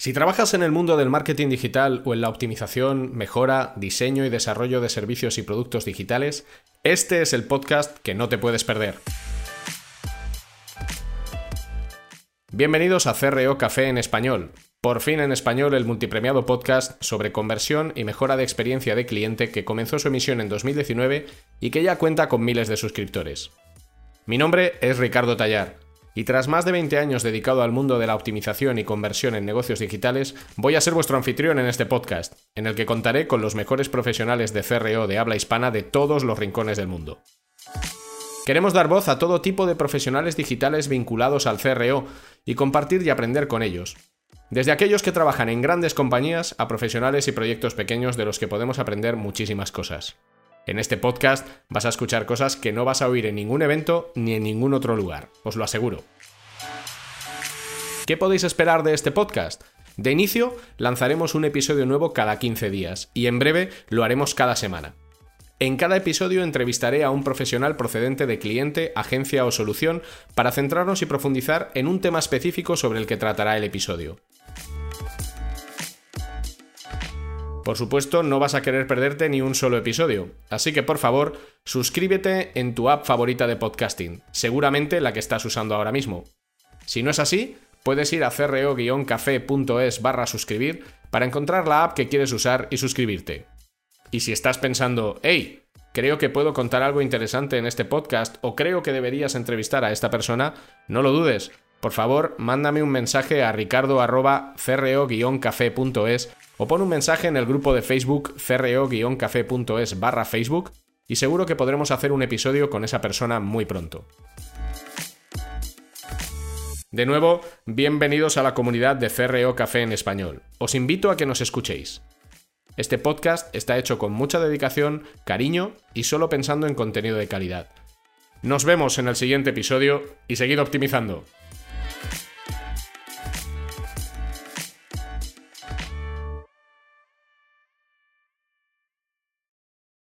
Si trabajas en el mundo del marketing digital o en la optimización, mejora, diseño y desarrollo de servicios y productos digitales, este es el podcast que no te puedes perder. Bienvenidos a CRO Café en Español. Por fin en español el multipremiado podcast sobre conversión y mejora de experiencia de cliente que comenzó su emisión en 2019 y que ya cuenta con miles de suscriptores. Mi nombre es Ricardo Tallar y tras más de 20 años dedicado al mundo de la optimización y conversión en negocios digitales, voy a ser vuestro anfitrión en este podcast, en el que contaré con los mejores profesionales de CRO de habla hispana de todos los rincones del mundo. Queremos dar voz a todo tipo de profesionales digitales vinculados al CRO y compartir y aprender con ellos. Desde aquellos que trabajan en grandes compañías a profesionales y proyectos pequeños de los que podemos aprender muchísimas cosas. En este podcast vas a escuchar cosas que no vas a oír en ningún evento ni en ningún otro lugar, os lo aseguro. ¿Qué podéis esperar de este podcast? De inicio, lanzaremos un episodio nuevo cada 15 días y en breve lo haremos cada semana. En cada episodio entrevistaré a un profesional procedente de cliente, agencia o solución para centrarnos y profundizar en un tema específico sobre el que tratará el episodio. Por supuesto, no vas a querer perderte ni un solo episodio, así que por favor, suscríbete en tu app favorita de podcasting, seguramente la que estás usando ahora mismo. Si no es así, puedes ir a cro-café.es barra suscribir para encontrar la app que quieres usar y suscribirte. Y si estás pensando, hey, creo que puedo contar algo interesante en este podcast o creo que deberías entrevistar a esta persona, no lo dudes. Por favor, mándame un mensaje a ricardo-cro-café.es o pon un mensaje en el grupo de Facebook cro-café.es barra Facebook y seguro que podremos hacer un episodio con esa persona muy pronto. De nuevo, bienvenidos a la comunidad de CRO Café en español. Os invito a que nos escuchéis. Este podcast está hecho con mucha dedicación, cariño y solo pensando en contenido de calidad. Nos vemos en el siguiente episodio y seguid optimizando.